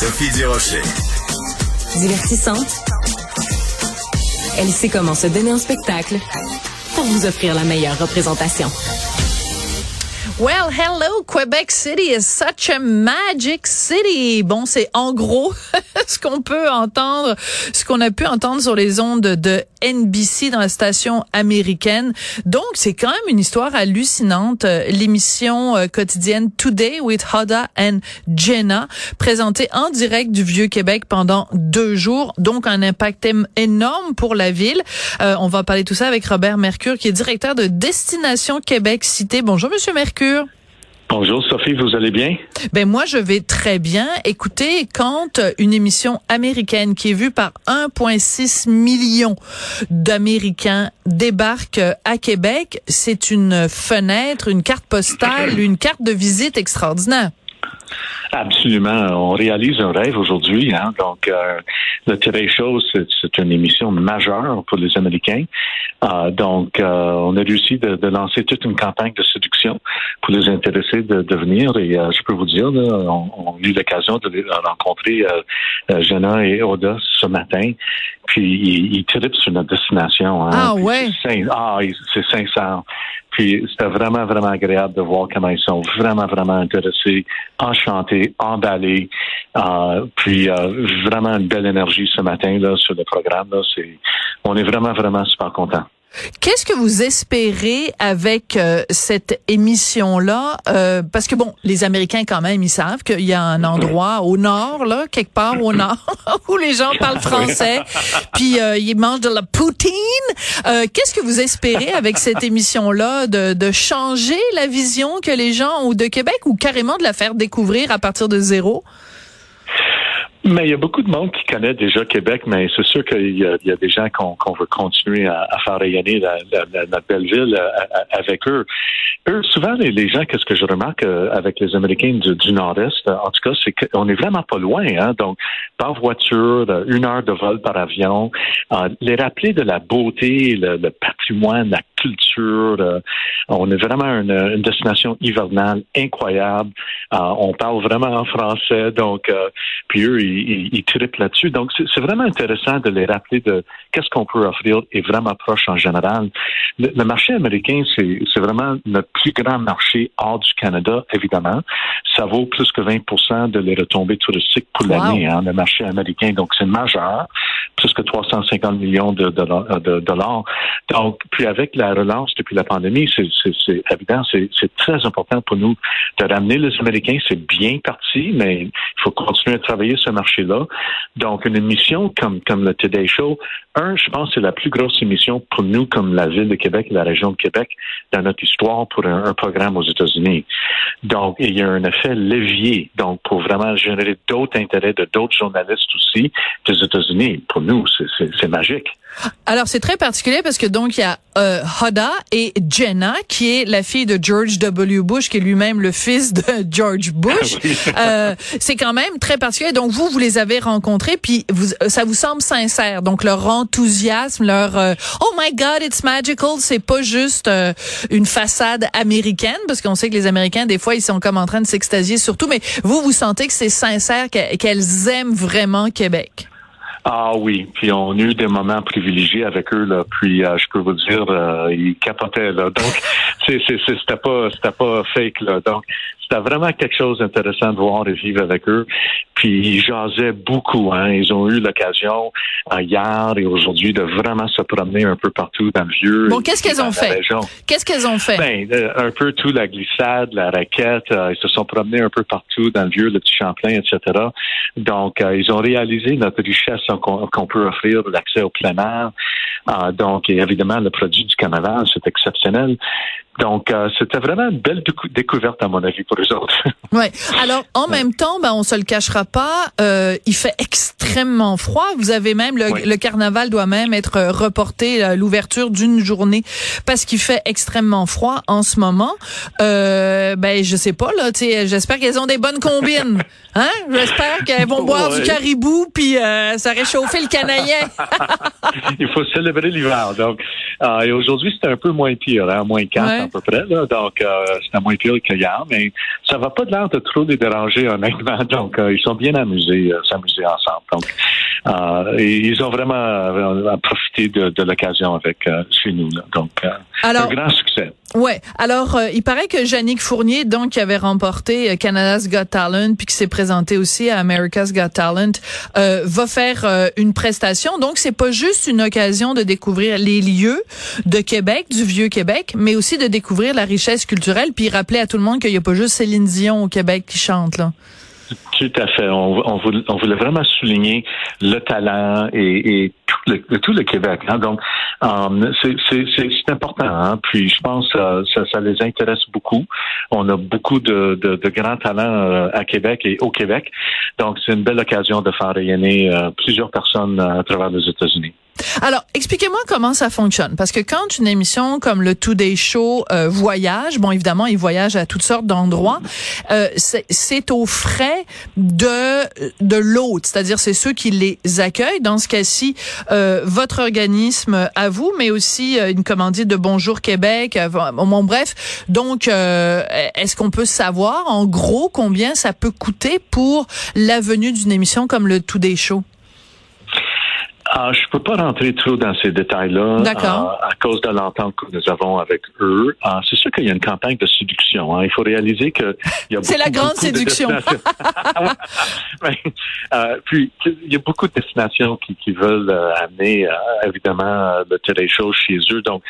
Sophie Durocher. Divertissante. Elle sait comment se donner un spectacle pour vous offrir la meilleure représentation. Well, hello, Quebec City is such a magic city. Bon, c'est en gros ce qu'on peut entendre, ce qu'on a pu entendre sur les ondes de NBC dans la station américaine. Donc, c'est quand même une histoire hallucinante. L'émission euh, quotidienne Today with Hoda and Jenna, présentée en direct du Vieux-Québec pendant deux jours. Donc, un impact énorme pour la ville. Euh, on va parler tout ça avec Robert Mercure, qui est directeur de Destination Québec Cité. Bonjour, Monsieur Mercure. Bonjour Sophie, vous allez bien? Ben moi je vais très bien. Écoutez, quand une émission américaine qui est vue par 1,6 million d'Américains débarque à Québec, c'est une fenêtre, une carte postale, une carte de visite extraordinaire. Absolument. On réalise un rêve aujourd'hui. Hein? Donc, euh, le Today Show, c'est une émission majeure pour les Américains. Euh, donc, euh, on a réussi de, lancer toute une campagne de séduction pour les intéressés de, de venir. Et euh, je peux vous dire, on, on, a eu l'occasion de rencontrer Jenna et Oda ce matin. Puis, ils, ils tripent sur notre destination. Hein? Ah ouais? Ah, c'est sincère. Puis c'était vraiment, vraiment agréable de voir comment ils sont vraiment, vraiment intéressés, enchantés, emballés. Euh, puis euh, vraiment une belle énergie ce matin là sur le programme. Là. C'est, on est vraiment, vraiment super contents. Qu'est-ce que vous espérez avec euh, cette émission-là? Euh, parce que bon, les Américains quand même, ils savent qu'il y a un endroit au nord, là, quelque part au nord, où les gens parlent français, puis euh, ils mangent de la poutine. Qu'est-ce que vous espérez avec cette émission-là de, de changer la vision que les gens ont de Québec ou carrément de la faire découvrir à partir de zéro? Mais il y a beaucoup de monde qui connaît déjà Québec, mais c'est sûr qu'il y, a des gens qu'on veut continuer à, faire rayonner la, notre belle ville euh, avec eux. Eux, souvent, les, gens, qu'est-ce que je remarque euh, avec les Américains du, Nord-Est, en tout cas, c'est qu'on est vraiment pas loin. Hein? Donc, par voiture, une heure de vol par avion, euh, les rappeler de la beauté, le, le patrimoine, la culture. Euh, on est vraiment une, une, destination hivernale incroyable. Euh, on parle vraiment en français, donc euh, puis eux, ils, ils, trippent là-dessus. Donc, c'est vraiment intéressant de les rappeler de qu'est-ce qu'on peut offrir et vraiment proche en général. Le, le marché américain, c'est vraiment notre plus grand marché hors du Canada, évidemment. Ça vaut plus que 20% de les retombées touristiques pour wow. l'année, hein, le marché américain. Donc, c'est majeur, plus que 350 millions de dollars. De, dollars. Donc, puis avec la relance depuis la pandémie, c'est évident, c'est très important pour nous de ramener les Américains. C'est bien parti, mais il faut continuer à travailler ce marché-là. Donc, une émission comme, comme le Today Show, un, je pense c'est la plus grosse émission pour nous comme la ville de Québec et la région de Québec dans notre histoire pour un, un programme aux États-Unis. Donc, il y a un effet levier, donc pour vraiment générer d'autres intérêts de d'autres journalistes aussi des États-Unis. Pour nous, c'est magique. Alors c'est très particulier parce que donc il y a euh, Hoda et Jenna qui est la fille de George W. Bush qui est lui-même le fils de George Bush. euh, c'est quand même très particulier. Donc vous vous les avez rencontrés puis vous, ça vous semble sincère. Donc leur enthousiasme, leur euh, oh my God it's magical, c'est pas juste euh, une façade américaine parce qu'on sait que les Américains des fois ils sont comme en train de s'extasier surtout. Mais vous vous sentez que c'est sincère qu'elles aiment vraiment Québec. Ah oui, puis on a eu des moments privilégiés avec eux là. Puis euh, je peux vous dire, euh, ils capotaient là. Donc c'est c'était pas c'était pas fake là. Donc c'était vraiment quelque chose d'intéressant de voir et vivre avec eux. Puis ils jasaient beaucoup. Hein. Ils ont eu l'occasion euh, hier et aujourd'hui de vraiment se promener un peu partout dans le vieux. Bon, qu'est-ce qu'elles ont fait? Qu'est-ce qu'elles ont fait? Ben euh, un peu tout la glissade, la raquette. Euh, ils se sont promenés un peu partout dans le vieux, le petit Champlain, etc. Donc ils ont réalisé notre richesse qu'on qu peut offrir l'accès au plein air. donc évidemment le produit du carnaval, c'est exceptionnel. Donc, euh, c'était vraiment une belle découverte, à mon avis, pour les autres. oui. Alors, en même temps, ben, on se le cachera pas, euh, il fait extrêmement froid. Vous avez même le, carnaval doit même être reporté l'ouverture d'une journée parce qu'il fait extrêmement froid en ce moment. Euh, ben je sais pas là, j'espère qu'elles ont des bonnes combines. Hein? J'espère qu'elles vont boire du caribou puis euh, ça réchauffer le canadien. Il faut célébrer l'hiver. Donc euh, et aujourd'hui c'était un peu moins pire, hein, moins 4 à peu près là. Donc euh, c'était moins pire qu'hier, mais ça va pas de l'air de trop les déranger honnêtement. Donc euh, ils sont bien amusés, s'amuser ensemble. Donc et ils ont vraiment profité de, de l'occasion avec chez nous. Là. Donc un grand succès. Ouais. Alors, euh, il paraît que Yannick Fournier, donc, qui avait remporté euh, Canada's Got Talent, puis qui s'est présenté aussi à America's Got Talent, euh, va faire une prestation. Donc, c'est pas juste une occasion de découvrir les lieux de Québec, du vieux Québec, mais aussi de découvrir la richesse culturelle, puis rappeler à tout le monde qu'il y a pas juste Céline Dion au Québec qui chante là. Tout à fait. On, voulait, vraiment souligner le talent et, tout, le, tout le Québec. Hein. Donc, c'est important. Hein. Puis, je pense que ça, les intéresse beaucoup. On a beaucoup de, de, grands talents euh, à Québec et au Québec. Donc, c'est une belle occasion de faire rayonner euh, plusieurs personnes à travers les États-Unis. Alors, expliquez-moi comment ça fonctionne. Parce que quand une émission comme le Today Show euh, voyage, bon, évidemment, il voyage à toutes sortes d'endroits, euh, c'est aux frais de, de l'hôte. C'est-à-dire, c'est ceux qui les accueillent. Dans ce cas-ci, euh, votre organisme à vous, mais aussi une commandite de Bonjour Québec. bon, bref. Donc, est-ce qu'on peut savoir, en gros, combien ça peut coûter pour la venue d'une émission comme le Today Show? Ah, je peux pas rentrer trop dans ces détails-là D'accord. à cause de l'entente que nous avons avec eux. Ah, c'est sûr qu'il y a une campagne de séduction. Hein. Il faut réaliser que C'est la grande séduction. euh, puis il y a beaucoup de destinations qui, qui veulent euh, amener euh, évidemment le Today Show chez eux. Donc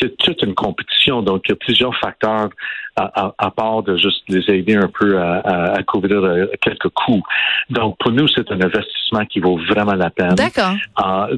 c'est toute une compétition. Donc il y a plusieurs facteurs à, à, part de juste les aider un peu à, à, couvrir euh, quelques coûts. Donc, pour nous, c'est un investissement qui vaut vraiment la peine. D'accord. Euh,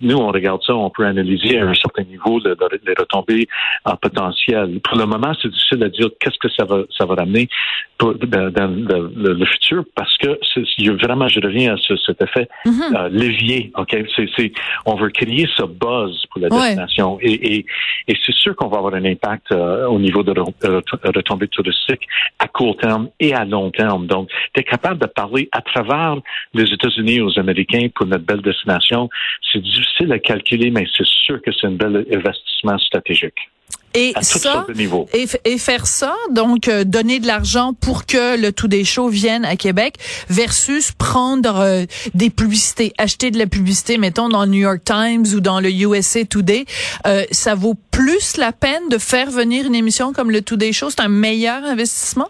nous, on regarde ça, on peut analyser à un certain niveau les, retombées en potentiel. Pour le moment, c'est difficile à dire qu'est-ce que ça va, ça va ramener pour, dans, le, futur parce que c'est, vraiment, je reviens à ce, cet effet mm-hmm. euh, levier. Ok, c'est, c'est, on veut créer ce buzz pour la destination et, et, et c'est sûr qu'on va avoir un impact euh, au niveau de, de retombées touristiques à court terme et à long terme. Donc, tu es capable de parler à travers les États-Unis aux Américains pour notre belle destination. C'est difficile à calculer, mais c'est sûr que c'est un bel investissement stratégique. Et ça, et, et, faire ça, donc euh, donner de l'argent pour que le tout des shows vienne à Québec, versus prendre euh, des publicités, acheter de la publicité, mettons dans le New York Times ou dans le USA Today, euh, ça vaut plus la peine de faire venir une émission comme le Today Show. C'est un meilleur investissement?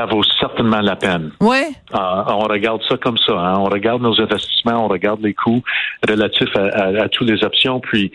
Ça vaut certainement la peine. Ouais. Euh, on regarde ça comme ça. Hein. On regarde nos investissements, on regarde les coûts relatifs à, toutes les options. Puis,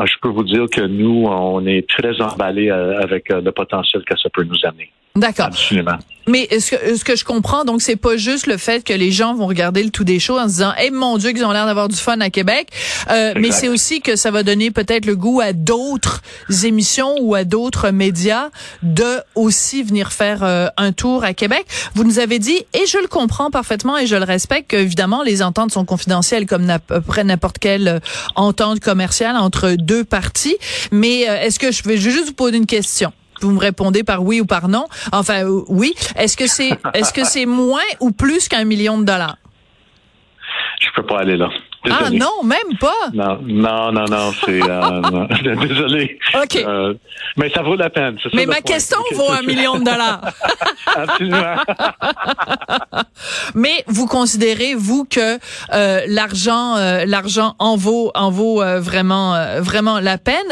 euh, je peux vous dire que nous, on est très emballés euh, avec le potentiel que ça peut nous amener. D'accord. Absolument. Mais ce que, ce que je comprends, donc, c'est pas juste le fait que les gens vont regarder le tout des shows en se disant, eh mon Dieu, qu'ils ont l'air d'avoir du fun à Québec. Euh, mais c'est aussi que ça va donner peut-être le goût à d'autres émissions ou à d'autres médias de aussi venir faire euh, un tour à Québec. Vous nous avez dit, et je le comprends parfaitement et je le respecte, qu'évidemment, les ententes sont confidentielles comme après n'importe quelle euh, entente commerciale entre deux parties. Mais est-ce que je vais juste vous poser une question? Vous me répondez par oui ou par non. Enfin, euh, oui. Est-ce que c'est, est-ce que c'est moins ou plus qu'un million de dollars? Je peux pas aller là. Ah non, même pas. Non, non, non, non, c'est euh, désolé. Ok. Euh, mais ça vaut la peine. mais ma question vaut un million de dollars. Absolument. mais vous considérez vous que euh, l'argent, l'argent en vaut, en vaut vraiment, vraiment la peine?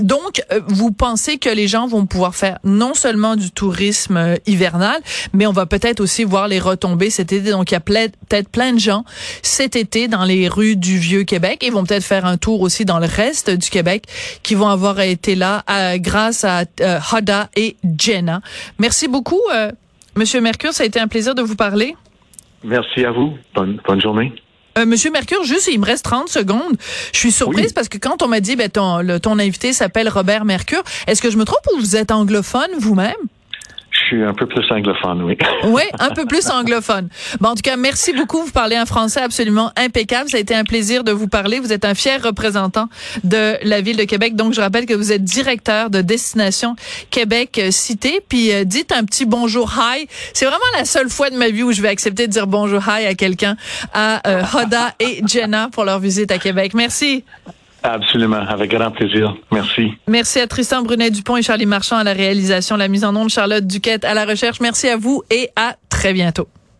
Donc, euh, vous pensez que les gens vont pouvoir faire non seulement du tourisme euh, hivernal, mais on va peut-être aussi voir les retombées cet été. Donc, il y a peut-être plein de gens cet été dans les rues du vieux Québec. Ils vont peut-être faire un tour aussi dans le reste du Québec qui vont avoir été là euh, grâce à Hada et Jenna. Merci beaucoup, Monsieur Mercure. Ça a été un plaisir de vous parler. Merci à vous. Bonne, bonne journée. Euh, Monsieur Mercure, juste, il me reste 30 secondes. Je suis surprise parce que quand on m'a dit, ben, ton, ton invité s'appelle Robert Mercure, est-ce que je me trompe ou vous êtes anglophone vous-même? Suis un peu plus anglophone, oui. oui, un peu plus anglophone. Bon, en tout cas, merci beaucoup. Vous parlez un français absolument impeccable. Ça a été un plaisir de vous parler. Vous êtes un fier représentant de la ville de Québec. Donc, je rappelle que vous êtes directeur de Destination Québec Cité. Puis, euh, dites un petit bonjour hi. C'est vraiment la seule fois de ma vie où je vais accepter de dire bonjour hi à quelqu'un, à euh, Hoda et Jenna pour leur visite à Québec. Merci. Absolument, avec grand plaisir. Merci. Merci à Tristan Brunet-Dupont et Charlie Marchand à la réalisation, la mise en onde, Charlotte Duquette à la recherche. Merci à vous et à très bientôt.